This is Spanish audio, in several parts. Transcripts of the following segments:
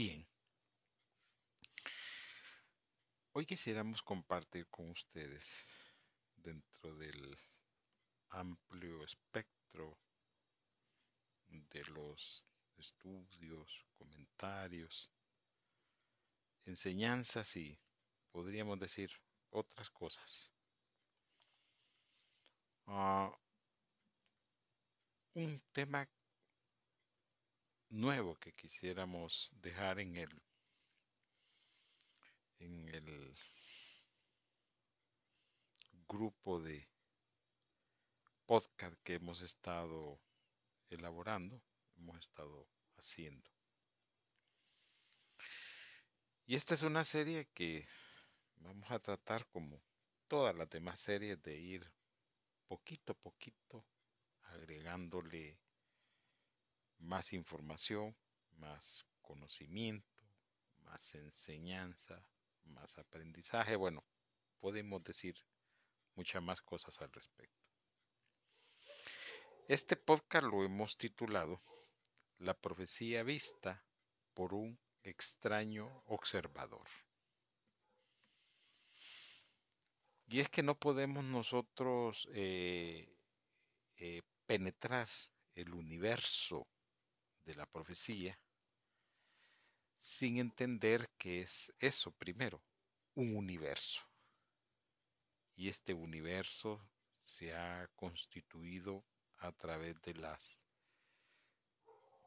Bien. Hoy quisiéramos compartir con ustedes dentro del amplio espectro de los estudios, comentarios, enseñanzas y podríamos decir otras cosas. Ah, un tema nuevo que quisiéramos dejar en el en el grupo de podcast que hemos estado elaborando, hemos estado haciendo. Y esta es una serie que vamos a tratar como todas las demás series de ir poquito a poquito agregándole más información, más conocimiento, más enseñanza, más aprendizaje. Bueno, podemos decir muchas más cosas al respecto. Este podcast lo hemos titulado La profecía vista por un extraño observador. Y es que no podemos nosotros eh, eh, penetrar el universo de la profecía sin entender que es eso primero, un universo. Y este universo se ha constituido a través de las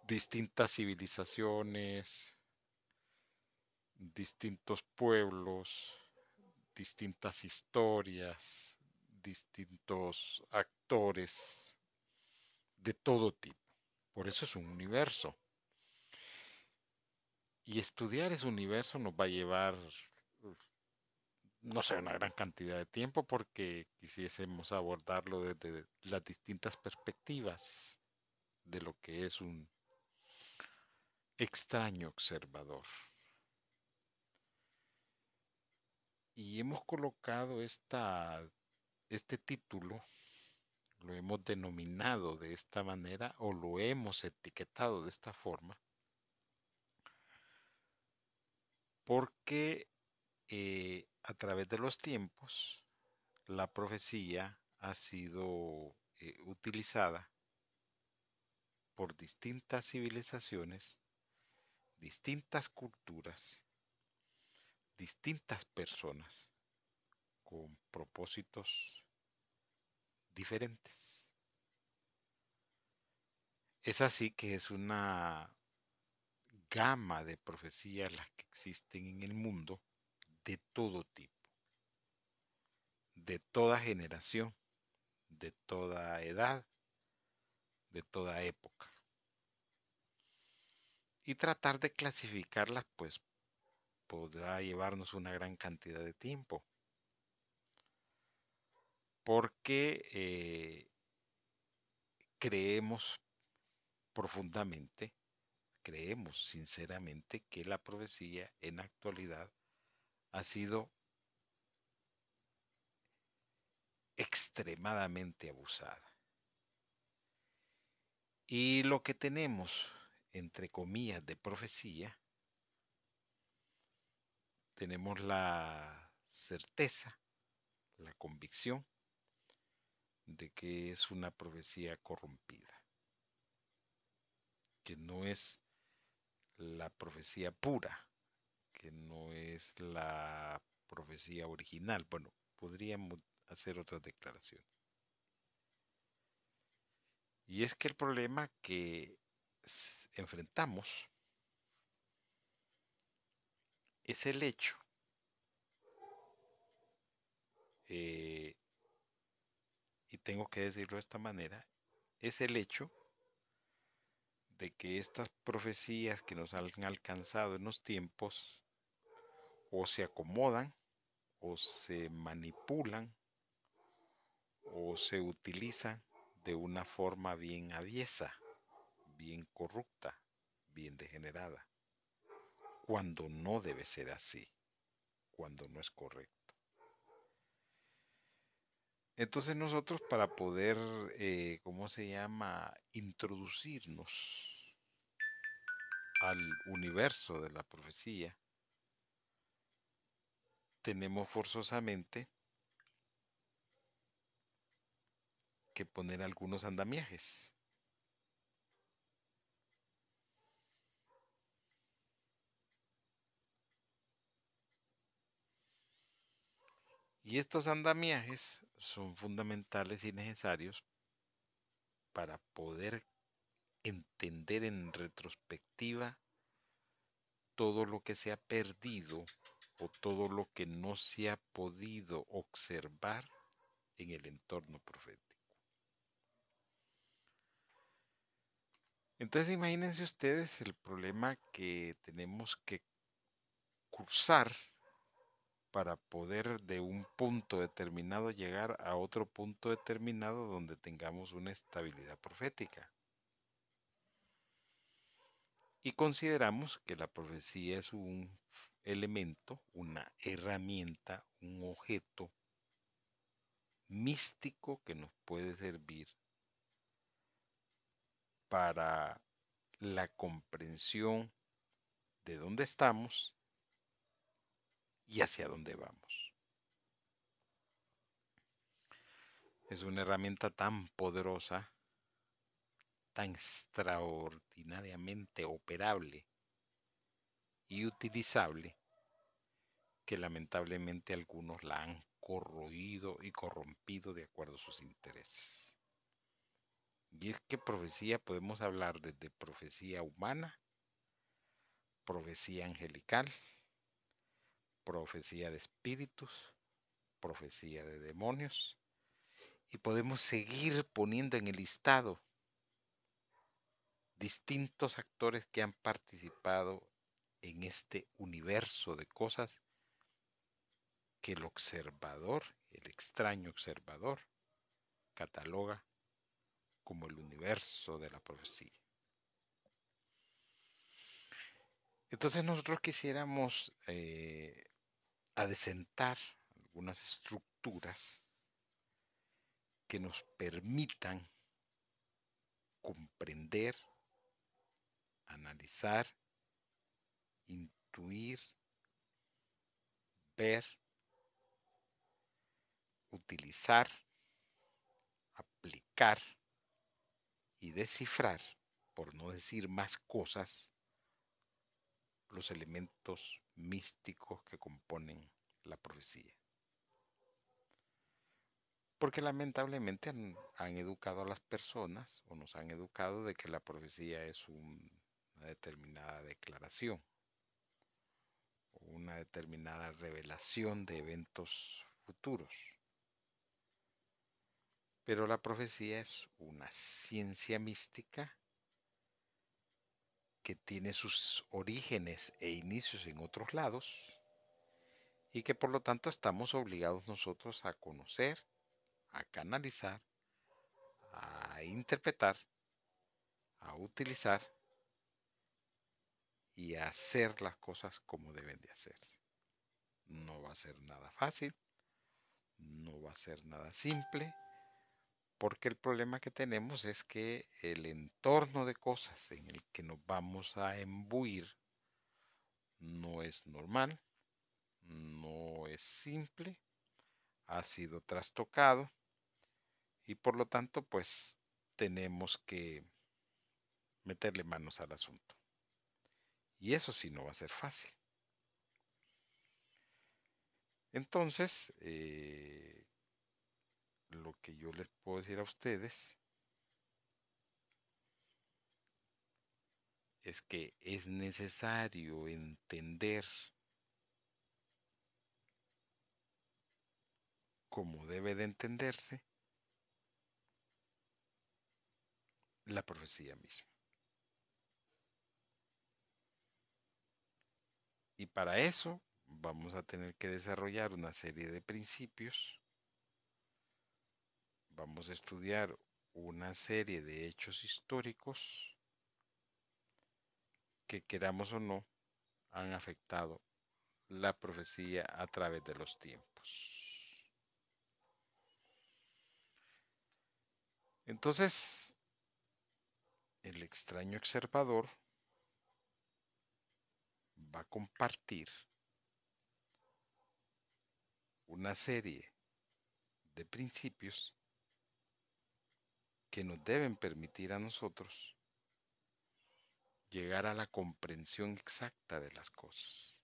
distintas civilizaciones, distintos pueblos, distintas historias, distintos actores de todo tipo. Por eso es un universo. Y estudiar ese universo nos va a llevar, no sé, una gran cantidad de tiempo porque quisiésemos abordarlo desde las distintas perspectivas de lo que es un extraño observador. Y hemos colocado esta, este título, lo hemos denominado de esta manera o lo hemos etiquetado de esta forma, porque eh, a través de los tiempos la profecía ha sido eh, utilizada por distintas civilizaciones, distintas culturas, distintas personas con propósitos diferentes. Es así que es una gama de profecías las que existen en el mundo de todo tipo, de toda generación, de toda edad, de toda época. Y tratar de clasificarlas pues podrá llevarnos una gran cantidad de tiempo. Porque eh, creemos profundamente creemos sinceramente que la profecía en la actualidad ha sido extremadamente abusada. Y lo que tenemos, entre comillas, de profecía, tenemos la certeza, la convicción de que es una profecía corrompida, que no es la profecía pura, que no es la profecía original. Bueno, podríamos hacer otras declaraciones. Y es que el problema que enfrentamos es el hecho eh, y tengo que decirlo de esta manera, es el hecho de que estas profecías que nos han alcanzado en los tiempos o se acomodan o se manipulan o se utilizan de una forma bien aviesa, bien corrupta, bien degenerada, cuando no debe ser así, cuando no es correcto. Entonces nosotros para poder, eh, ¿cómo se llama?, introducirnos al universo de la profecía, tenemos forzosamente que poner algunos andamiajes. Y estos andamiajes son fundamentales y necesarios para poder entender en retrospectiva todo lo que se ha perdido o todo lo que no se ha podido observar en el entorno profético. Entonces imagínense ustedes el problema que tenemos que cursar para poder de un punto determinado llegar a otro punto determinado donde tengamos una estabilidad profética. Y consideramos que la profecía es un elemento, una herramienta, un objeto místico que nos puede servir para la comprensión de dónde estamos y hacia dónde vamos. Es una herramienta tan poderosa, tan extraordinariamente operable y utilizable que lamentablemente algunos la han corroído y corrompido de acuerdo a sus intereses. Y es que profecía podemos hablar desde profecía humana, profecía angelical, profecía de espíritus, profecía de demonios, y podemos seguir poniendo en el listado distintos actores que han participado en este universo de cosas que el observador, el extraño observador, cataloga como el universo de la profecía. Entonces nosotros quisiéramos eh, adecentar algunas estructuras que nos permitan comprender, analizar, intuir, ver, utilizar, aplicar y descifrar, por no decir más cosas, los elementos místicos que componen la profecía. Porque lamentablemente han, educado a las personas o nos han educado de que la profecía es una determinada declaración o una determinada revelación de eventos futuros. Pero la profecía es una ciencia mística que tiene sus orígenes e inicios en otros lados y que por lo tanto estamos obligados nosotros a conocer, a canalizar, a interpretar, a utilizar y a hacer las cosas como deben de hacerse. No va a ser nada fácil, no va a ser nada simple, porque el problema que tenemos es que el entorno de cosas en el que nos vamos a embuir no es normal, no es simple, ha sido trastocado y por lo tanto pues tenemos que meterle manos al asunto. Y eso sí no va a ser fácil. Entonces, eh, lo que yo les puedo decir a ustedes es que es necesario entender como debe de entenderse la profecía misma. Y para eso vamos a tener que desarrollar una serie de principios vamos a estudiar una serie de hechos históricos que queramos o no han afectado la profecía a través de los tiempos. Entonces, el extraño observador a compartir una serie de principios que nos deben permitir a nosotros llegar a la comprensión exacta de las cosas.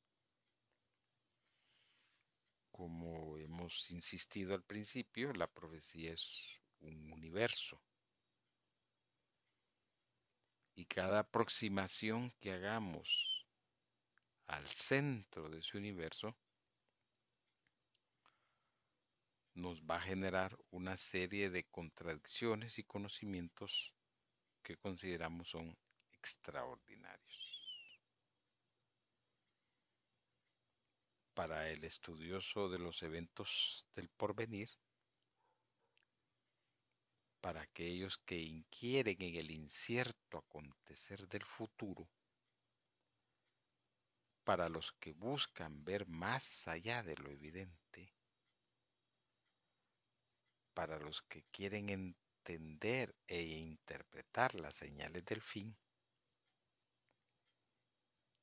Como hemos insistido al principio, la profecía es un universo. Y cada aproximación que hagamos al centro de ese universo nos va a generar una serie de contradicciones y conocimientos que consideramos son extraordinarios. Para el estudioso de los eventos del porvenir, para aquellos que inquieren en el incierto acontecer del futuro, para los que buscan ver más allá de lo evidente, para los que quieren entender e interpretar las señales del fin,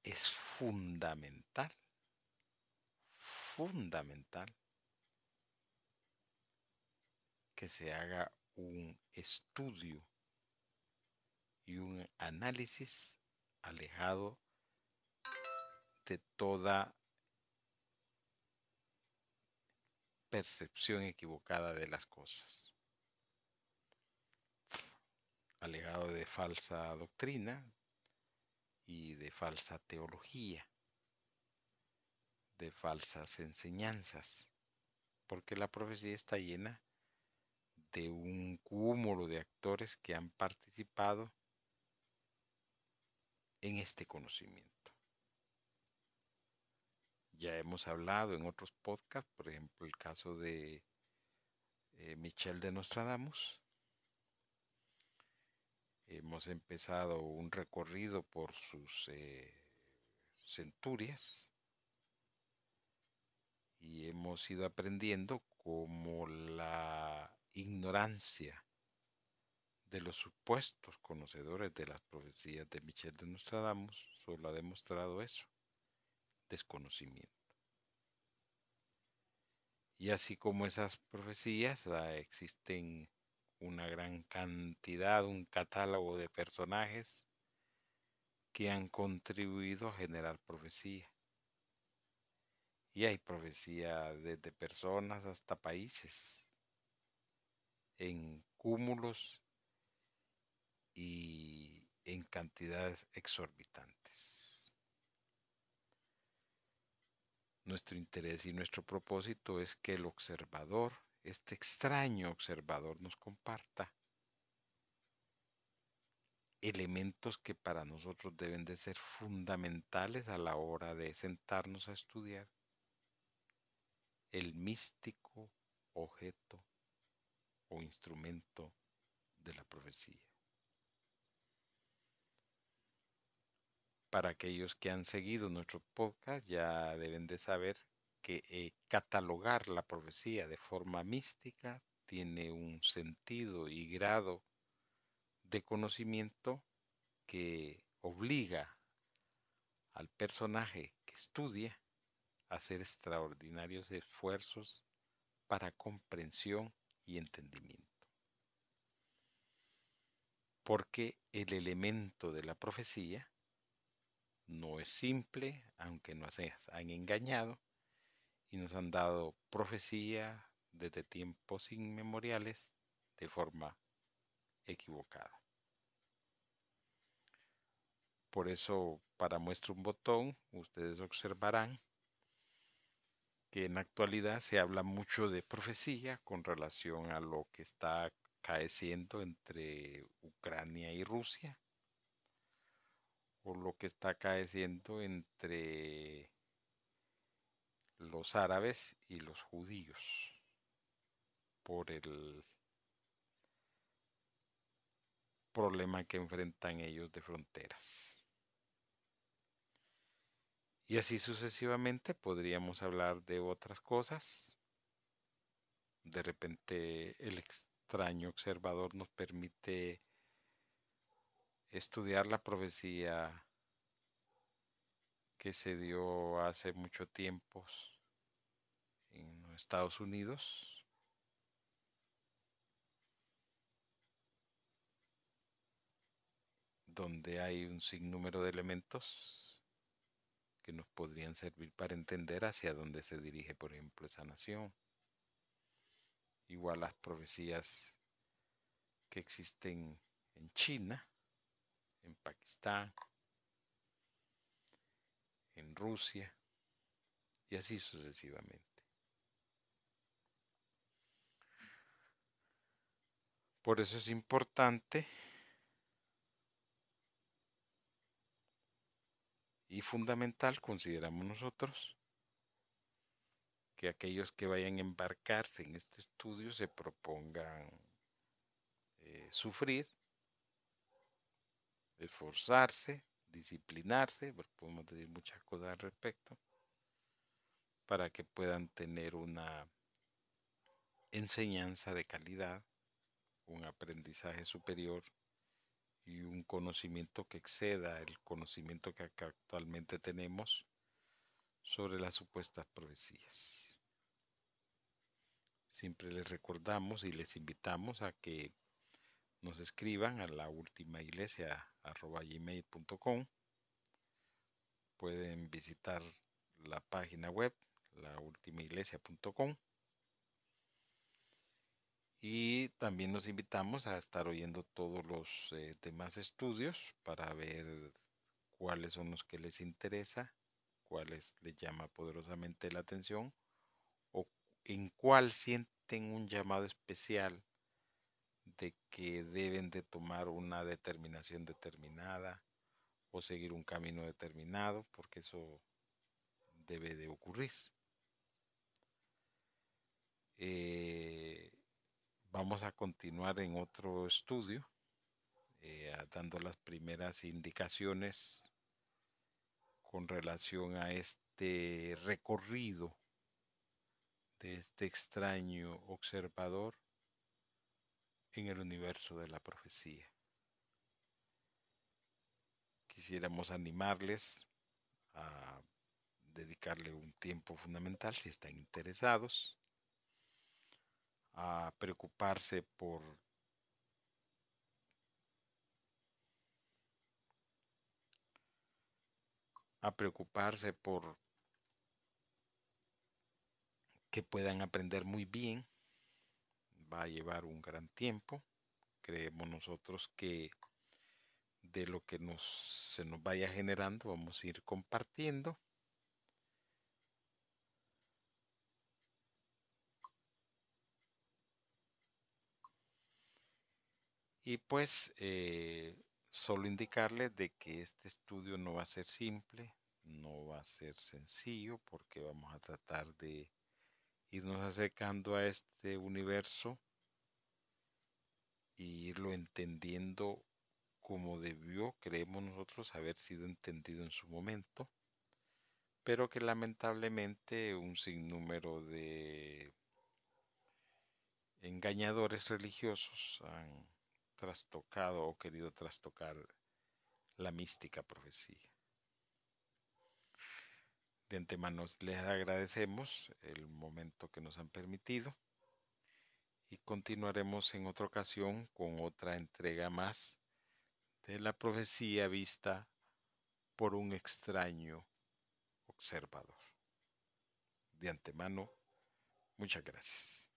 es fundamental, fundamental que se haga un estudio y un análisis alejado de toda percepción equivocada de las cosas, alejado de falsa doctrina y de falsa teología, de falsas enseñanzas, porque la profecía está llena de un cúmulo de actores que han participado en este conocimiento. Ya hemos hablado en otros podcasts, por ejemplo, el caso de eh, Michel de Nostradamus. Hemos empezado un recorrido por sus eh, centurias y hemos ido aprendiendo cómo la ignorancia de los supuestos conocedores de las profecías de Michel de Nostradamus solo ha demostrado eso, desconocimiento. Y así como esas profecías, ah, existen una gran cantidad, un catálogo de personajes que han contribuido a generar profecía. Y hay profecía desde personas hasta países, en cúmulos y en cantidades exorbitantes. Nuestro interés y nuestro propósito es que el observador, este extraño observador, nos comparta elementos que para nosotros deben de ser fundamentales a la hora de sentarnos a estudiar el místico objeto o instrumento de la profecía. Para aquellos que han seguido nuestro podcast ya deben de saber que eh, catalogar la profecía de forma mística tiene un sentido y grado de conocimiento que obliga al personaje que estudia a hacer extraordinarios esfuerzos para comprensión y entendimiento. Porque el elemento de la profecía no es simple, aunque nos han engañado y nos han dado profecía desde tiempos inmemoriales de forma equivocada. Por eso, para muestra un botón, ustedes observarán que en la actualidad se habla mucho de profecía con relación a lo que está caeciendo entre Ucrania y Rusia por lo que está acaeciendo entre los árabes y los judíos por el problema que enfrentan ellos de fronteras. Y así sucesivamente podríamos hablar de otras cosas. De repente el extraño observador nos permite estudiar la profecía que se dio hace mucho tiempo en Estados Unidos donde hay un sinnúmero de elementos que nos podrían servir para entender hacia dónde se dirige, por ejemplo, esa nación. Igual las profecías que existen en China, en Pakistán, en Rusia y así sucesivamente. Por eso es importante y fundamental, consideramos nosotros, que aquellos que vayan a embarcarse en este estudio se propongan eh, sufrir, esforzarse, disciplinarse, podemos decir muchas cosas al respecto, para que puedan tener una enseñanza de calidad, un aprendizaje superior y un conocimiento que exceda el conocimiento que actualmente tenemos sobre las supuestas profecías. Siempre les recordamos y les invitamos a que nos escriban a la última iglesia gmail.com. Pueden visitar la página web laultimaiglesia.com y también nos invitamos a estar oyendo todos los eh, demás estudios para ver cuáles son los que les interesa, cuáles les llama poderosamente la atención o en cuál sienten un llamado especial de que deben de tomar una determinación determinada o seguir un camino determinado, porque eso debe de ocurrir. Eh, Vamos a continuar en otro estudio, eh, dando las primeras indicaciones con relación a este recorrido de este extraño observador en el universo de la profecía. Quisiéramos animarles a dedicarle un tiempo fundamental si están interesados a preocuparse por a preocuparse por que puedan aprender muy bien. Va a llevar un gran tiempo. Creemos nosotros que de lo que nos, se nos vaya generando vamos a ir compartiendo Y pues eh, solo indicarles de que este estudio no va a ser simple, no va a ser sencillo, porque vamos a tratar de irnos acercando a este universo y irlo entendiendo como debió, creemos nosotros, haber sido entendido en su momento, pero que lamentablemente un sinnúmero de engañadores religiosos han trastocado o querido trastocar la mística profecía. De antemano les agradecemos el momento que nos han permitido y continuaremos en otra ocasión con otra entrega más de la profecía vista por un extraño observador. De antemano, muchas gracias.